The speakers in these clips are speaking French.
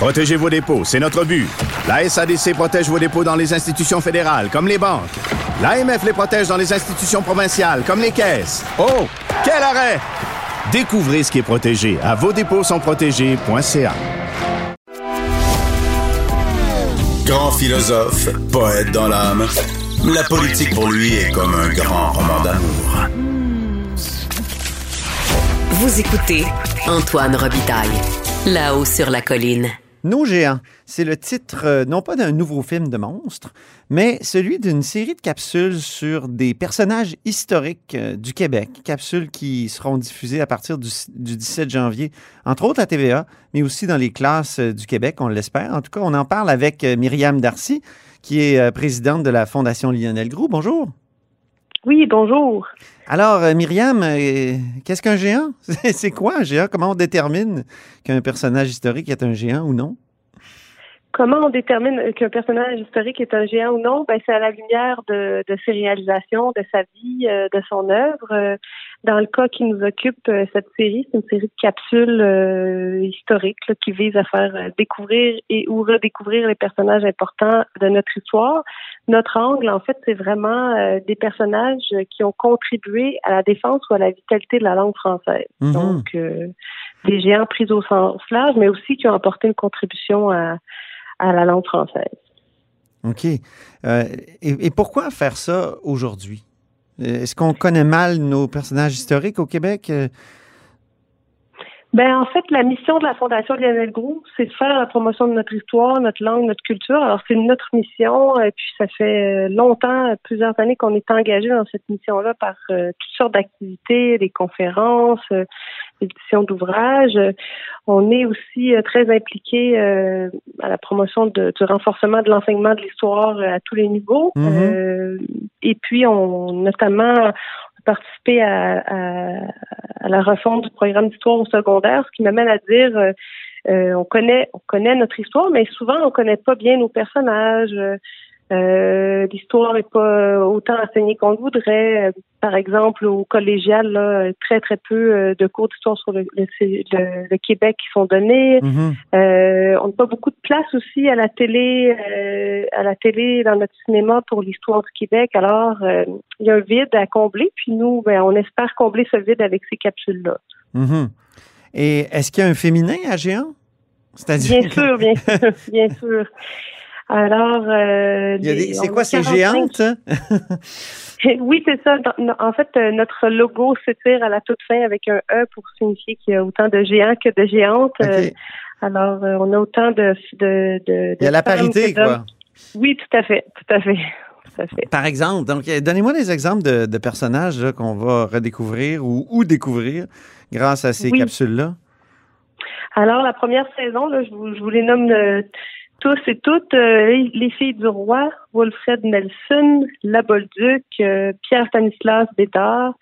Protégez vos dépôts, c'est notre but. La SADC protège vos dépôts dans les institutions fédérales, comme les banques. L'AMF les protège dans les institutions provinciales, comme les caisses. Oh, quel arrêt! Découvrez ce qui est protégé à vos dépôts sont protégés.ca. Grand philosophe, poète dans l'âme, la politique pour lui est comme un grand roman d'amour. Vous écoutez Antoine Robitaille, là-haut sur la colline. Nos géants, c'est le titre euh, non pas d'un nouveau film de monstre, mais celui d'une série de capsules sur des personnages historiques euh, du Québec. Capsules qui seront diffusées à partir du, du 17 janvier, entre autres à TVA, mais aussi dans les classes euh, du Québec, on l'espère. En tout cas, on en parle avec Myriam Darcy, qui est présidente de la Fondation Lionel Groux. Bonjour. Oui, bonjour. Alors, euh, Myriam, euh, qu'est-ce qu'un géant? C'est quoi un géant? Comment on détermine qu'un personnage historique est un géant ou non? Comment on détermine qu'un personnage historique est un géant ou non? Ben, c'est à la lumière de, de ses réalisations, de sa vie, euh, de son œuvre. Euh, Dans le cas qui nous occupe, euh, cette série, c'est une série de capsules euh, historiques là, qui visent à faire découvrir et ou redécouvrir les personnages importants de notre histoire. Notre angle, en fait, c'est vraiment euh, des personnages qui ont contribué à la défense ou à la vitalité de la langue française. Mhm. Donc, euh, des géants pris au sens large, mais aussi qui ont apporté une contribution à, à la langue française. OK. Euh, et, et pourquoi faire ça aujourd'hui? Euh, Est-ce qu'on connaît mal nos personnages historiques au Québec? Euh, Ben en fait, la mission de la Fondation Lionel Groux, c'est de faire la promotion de notre histoire, notre langue, notre culture. Alors c'est notre mission, et puis ça fait longtemps, plusieurs années qu'on est engagé dans cette mission-là par euh, toutes sortes d'activités, des conférences, euh, éditions d'ouvrages. On est aussi euh, très impliqué euh, à la promotion de, du renforcement de l'enseignement de l'histoire euh, à tous les niveaux. Mhm. Et puis on notamment participé à, à, à la refonte du programme d'histoire au secondaire, ce qui m'amène à dire euh, on connaît on connaît notre histoire, mais souvent on connaît pas bien nos personnages. Euh, euh, L'histoire n'est pas autant enseignée qu'on le voudrait. Euh, Par exemple, au collégial, là, très très peu euh, de cours d'histoire sur le, le, le- le Québec qui sont donnés. mhm. Euh, on n'a pas beaucoup de place aussi à la télé, euh, à la télé dans notre cinéma pour l'histoire du Québec. Alors, euh, il y a un vide à combler. Puis nous, ben, on espère combler ce vide avec ces capsules-là. Mhm. Et est-ce qu'il y a un féminin à géant? C'est-à-dire Bien sûr, bien sûr, bien sûr. Alors, euh, C'est quoi ces 45 géantes? hein? Oui, c'est ça. En fait, euh, notre logo s'étire à la toute fin avec un E pour signifier qu'il y a autant de géants que de géantes. Euh, Alors, euh, on a autant de... de, de Il y a la parité, quoi. Oui, tout à fait, tout à fait, tout à fait. Par exemple, donc euh, donnez-moi des exemples de, de personnages qu'on va redécouvrir ou, ou découvrir grâce à ces Oui. capsules-là. Alors, la première saison, là, je, vous, je vous les nomme euh, tous et toutes. euh, les, les filles du roi, Wilfred Nelson, La Bolduc, euh, Pierre Stanislas Bédard,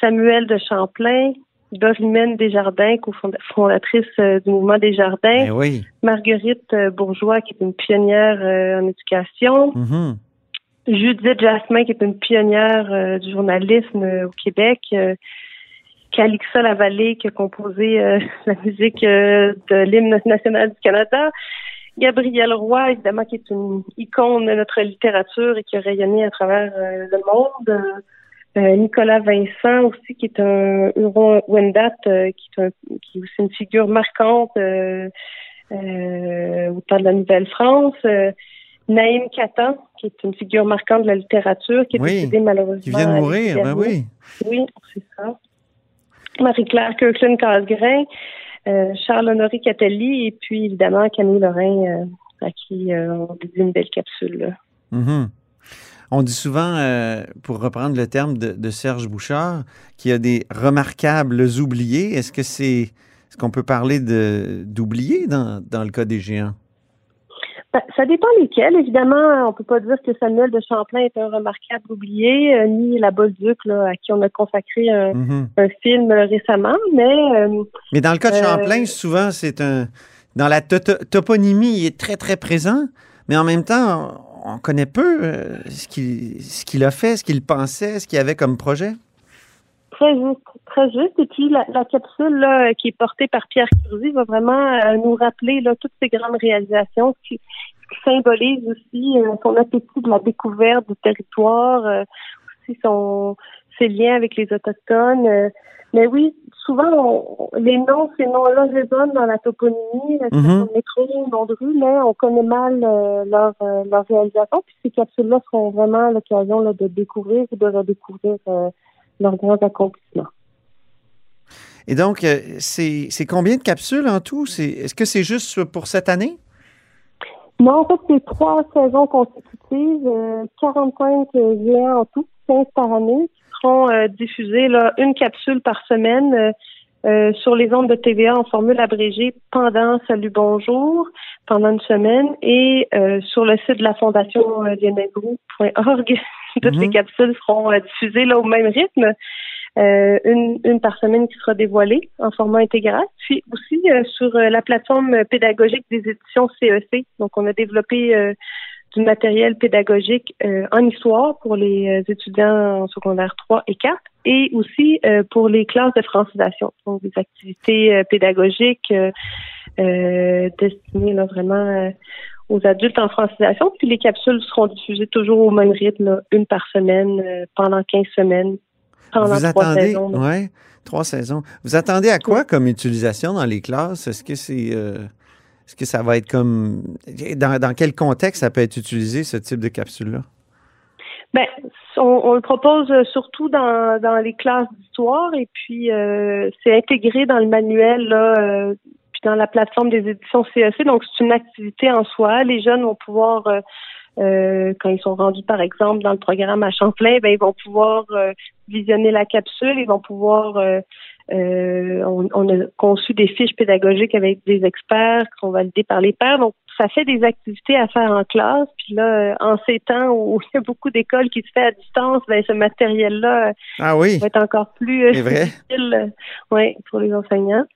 Samuel de Champlain, Dorimène Desjardins, cofondatrice euh, du mouvement Desjardins, Ben oui. Marguerite euh, Bourgeois, qui est une pionnière en éducation, Mhm. Judith Jasmin, qui est une pionnière du journalisme au Québec, Calixa Lavallée, qui a composé la musique de l'hymne national du Canada, Gabrielle Roy, évidemment, qui est une icône de notre littérature et qui a rayonné à travers euh, le monde. Euh, Nicolas Vincent aussi, qui est un Huron-Wendat, euh, qui, est un- qui est aussi une figure marquante euh, euh, au temps de la Nouvelle-France. Euh, Naïm Katan, qui est une figure marquante de la littérature, qui est Oui, décédée malheureusement. Qui vient de mourir, ben oui. Oui, c'est ça. Marie-Claire Kirkland Casgrain, euh, Charles-Honoré Catelli et puis évidemment Camille Lorrain, euh, à qui euh, on dédie une belle capsule. Mhm. On dit souvent, euh, pour reprendre le terme de, Serge Bouchard, qu'il y a des remarquables oubliés. Est-ce que c'est est-ce qu'on peut parler de d'oublier dans, dans le cas des géants? Ben, ça dépend lesquels. Évidemment, on peut pas dire que Samuel de Champlain est un remarquable oublié, euh, ni la Bolduc, là, à qui on a consacré un, Mhm. un film euh, récemment, mais euh, Mais dans le cas de Euh, Champlain, souvent, c'est un. Dans la to- to- toponymie, il est très, très présent, mais en même temps, on, on connaît peu ce qu'il ce qu'il a fait, ce qu'il pensait, ce qu'il avait comme projet. Très juste, très juste. Et puis la, la capsule là, qui est portée par Pierre Curzi va vraiment euh, nous rappeler là, toutes ces grandes réalisations qui, qui symbolisent aussi euh, son appétit de la découverte du territoire, euh, aussi son ses liens avec les autochtones. euh. mais oui, souvent on- les noms, ces noms-là résonnent dans la toponymie, la Mhm. métro, nom de rue, mais on connaît mal euh, leur, leur réalisation. Puis ces capsules-là seront vraiment l'occasion là, de découvrir ou de redécouvrir euh, leurs grands accomplissements. Et donc, euh, c'est c'est combien de capsules en tout? C'est- Est-ce que c'est juste pour cette année? Non, en fait, c'est trois saisons consécutives, euh, 45 géants en tout, 15 par année, qui seront euh, diffusées là, une capsule par semaine euh, euh, sur les ondes de TVA en formule abrégée pendant Salut Bonjour, pendant une semaine, et sur le site de la Fondation Toutes Mhm. les capsules seront euh, diffusées là, au même rythme. Euh, une, une par semaine qui sera dévoilée en format intégral. Puis aussi euh, sur euh, la plateforme pédagogique des éditions CEC. Donc, on a développé euh, du matériel pédagogique euh, en histoire pour les euh, étudiants en secondaire 3 et 4 et aussi euh, pour les classes de francisation. Donc, des activités euh, pédagogiques euh, euh, destinées là, vraiment euh, aux adultes en francisation. Puis les capsules seront diffusées toujours au même rythme, là, une par semaine, euh, pendant 15 semaines, pendant Vous trois attendez, saisons. ouais, trois saisons. Vous attendez à quoi comme utilisation dans les classes? Est-ce que c'est, euh, est-ce que ça va être comme, dans, dans quel contexte ça peut être utilisé ce type de capsule-là? Ben, on, on le propose euh, surtout dans, dans les classes d'histoire et puis euh, c'est intégré dans le manuel là, dans la plateforme des éditions CEC. Donc c'est une activité en soi. Les jeunes vont pouvoir euh, euh, quand ils sont rendus par exemple dans le programme à Champlain, ben ils vont pouvoir euh, visionner la capsule, ils vont pouvoir euh, euh, on, on a conçu des fiches pédagogiques avec des experts qui sont validés par les pairs. Donc, ça fait des activités à faire en classe. Puis là, en ces temps où il y a beaucoup d'écoles qui se fait à distance, ben ce matériel-là Ah oui, va être encore plus utile, ouais, pour les enseignants.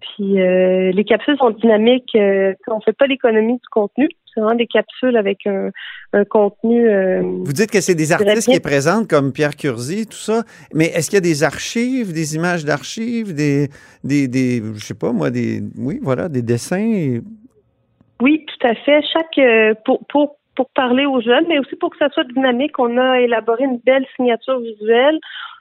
Puis euh, les capsules sont dynamiques. Euh, on fait pas l'économie du contenu. C'est vraiment des capsules avec un, un contenu. euh, Vous dites que c'est des artistes qui présentent comme Pierre Curzi, tout ça, mais est-ce qu'il y a des archives, des images d'archives, des, des, des, je sais pas moi, des, oui, voilà, des dessins? Oui, tout à fait. Chaque euh, pour, pour pour parler aux jeunes, mais aussi pour que ça soit dynamique, on a élaboré une belle signature visuelle.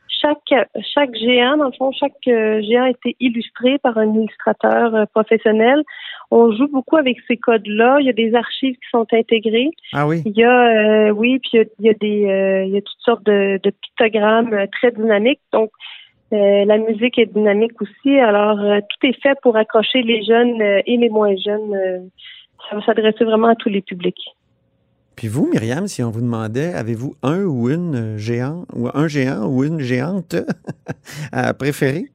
Chaque chaque géant, dans le fond, chaque euh, géant a été illustré par un illustrateur euh, professionnel. On joue beaucoup avec ces codes-là. Il y a des archives qui sont intégrées. Ah oui, Il y a euh, oui, puis il y a, des euh, il y a toutes sortes de, de pictogrammes euh, très dynamiques. Donc euh, la musique est dynamique aussi. Alors euh, tout est fait pour accrocher les jeunes et les moins jeunes. euh, ça va s'adresser vraiment à tous les publics. Puis vous, Myriam, si on vous demandait, avez-vous un ou une géant, ou un géant ou une géante à préférer?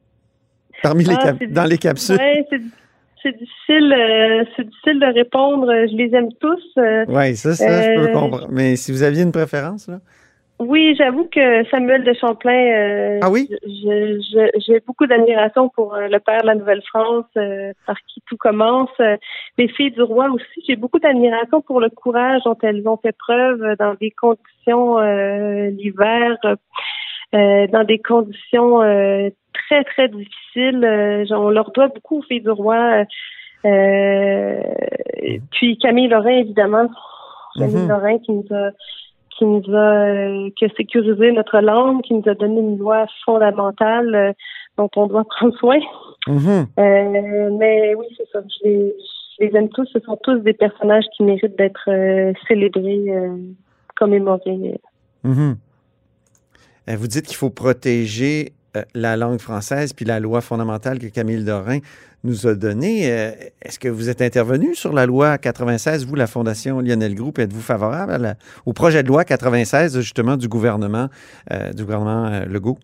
Parmi les Ah, dans les capsules? Ouais, c'est c'est difficile, euh, c'est difficile de répondre. Je les aime tous. euh, Oui, ça, ça, je peux Euh, comprendre. Mais si vous aviez une préférence, là? Oui, j'avoue que Samuel de Champlain, euh, Ah oui? j'ai beaucoup d'admiration pour euh, le père de la Nouvelle-France, euh, par qui tout commence. Euh, les filles du roi aussi, j'ai beaucoup d'admiration pour le courage dont elles ont fait preuve euh, dans des conditions euh, l'hiver, euh, dans des conditions euh, très très difficiles. On leur doit beaucoup aux filles du roi. Puis Camille Lorrain, évidemment, Camille Mhm. Lorrain qui nous a qui nous a euh, qui a sécurisé notre langue, qui nous a donné une loi fondamentale euh, dont on doit prendre soin. Mhm. Euh, mais oui, c'est ça. Je les, je les aime tous. Ce sont tous des personnages qui méritent d'être célébrés, commémorés. Mhm. Euh, Vous dites qu'il faut protéger la langue française puis la loi fondamentale que Camille Dorin nous a donnée. Euh, Est-ce que vous êtes intervenu sur la loi 96, vous, la Fondation Lionel Group, êtes-vous favorable au projet de loi 96, justement, du gouvernement, euh, du gouvernement euh, Legault?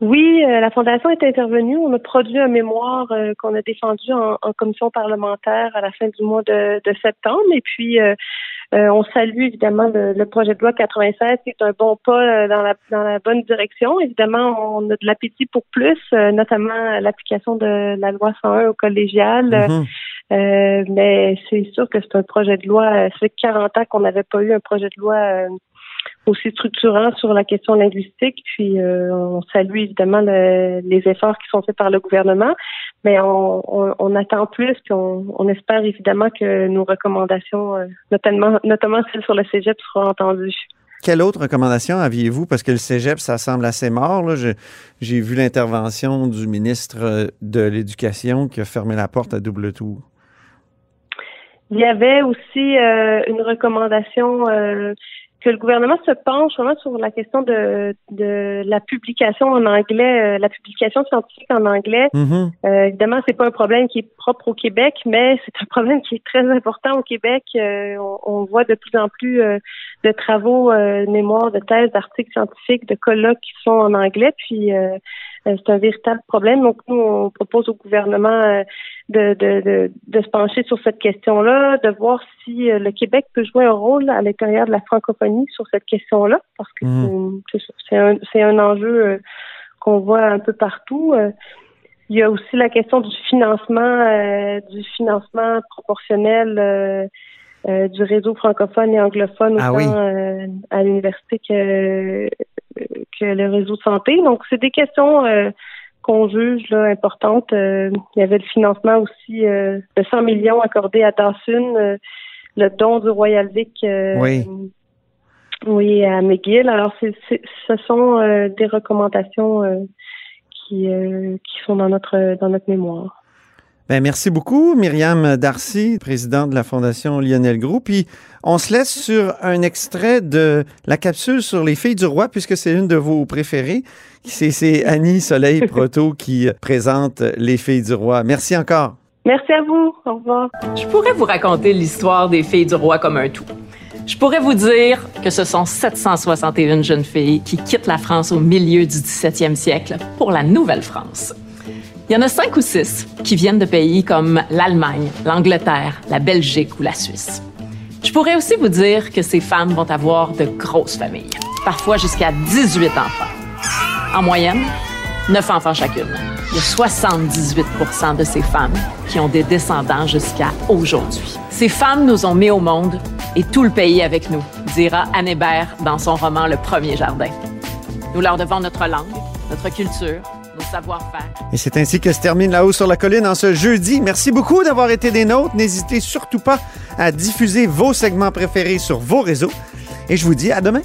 Oui, euh, la Fondation est intervenue. On a produit un mémoire euh, qu'on a défendu en, commission parlementaire à la fin du mois de, septembre. Et puis, euh, on salue évidemment le, projet de loi 96 qui est un bon pas dans la, dans la bonne direction. Évidemment, on a de l'appétit pour plus, notamment l'application de la loi 101 au collégial. Mm-hmm. mais c'est sûr que c'est un projet de loi. Ça fait 40 ans qu'on n'avait pas eu un projet de loi aussi structurant sur la question linguistique. Puis euh, on salue évidemment les efforts qui sont faits par le gouvernement, mais on, attend plus, puis on, espère évidemment que nos recommandations, euh, notamment notamment celles sur le Cégep, seront entendues. Quelle autre recommandation aviez-vous? Parce que le cégep, ça semble assez mort. J'ai vu l'intervention du ministre de l'Éducation qui a fermé la porte à double tour. Il y avait aussi euh, une recommandation que le gouvernement se penche vraiment sur la question de, de la publication en anglais, euh, la publication scientifique en anglais. Mm-hmm. Euh, évidemment, c'est pas un problème qui est propre au Québec, mais c'est un problème qui est très important au Québec. Euh, on, voit de plus en plus euh, de travaux, mémoires, de thèses, d'articles scientifiques, de colloques qui sont en anglais. Puis euh, c'est un véritable problème. Donc, nous, on propose au gouvernement euh, de, de, de, se pencher sur cette question-là, de voir si euh, le Québec peut jouer un rôle à l'intérieur de la francophonie sur cette question-là, parce que mmh. c'est un, un enjeu qu'on voit un peu partout. Il y a aussi la question du financement, du financement proportionnel du réseau francophone et anglophone ah autant à l'université que que le réseau de santé. Donc, c'est des questions euh, qu'on juge là, importantes. Euh, il y avait le financement aussi euh, de 100 millions accordés à Dawson, le don du Royal Vic. oui. Oui, à McGill. Alors, c'est, ce sont des recommandations qui, qui sont dans notre dans notre mémoire. Ben, merci beaucoup, Myriam Darcy, présidente de la Fondation Lionel Group. Puis on se laisse sur un extrait de la capsule sur les filles du roi, puisque c'est une de vos préférées. C'est Annie Soleil Proto qui présente les filles du roi. Merci encore. Merci à vous. Au revoir. Je pourrais vous raconter l'histoire des filles du roi comme un tout. Je pourrais vous dire que ce sont 761 jeunes filles qui quittent la France au milieu du 17e siècle pour la Nouvelle-France. Il y en a cinq ou six qui viennent de pays comme l'Allemagne, l'Angleterre, la Belgique ou la Suisse. Je pourrais aussi vous dire que ces femmes vont avoir de grosses familles, parfois jusqu'à 18 enfants. En moyenne, 9 enfants chacune. Il y a 78 de ces femmes qui ont des descendants jusqu'à aujourd'hui. Ces femmes nous ont mis au monde et tout le pays avec nous, dira Anne Hébert dans son roman Le Premier Jardin. Nous leur devons notre langue, notre culture, Et c'est ainsi que se termine La Haut sur la Colline en ce jeudi. Merci beaucoup d'avoir été des nôtres. N'hésitez surtout pas à diffuser vos segments préférés sur vos réseaux. Et je vous dis à demain.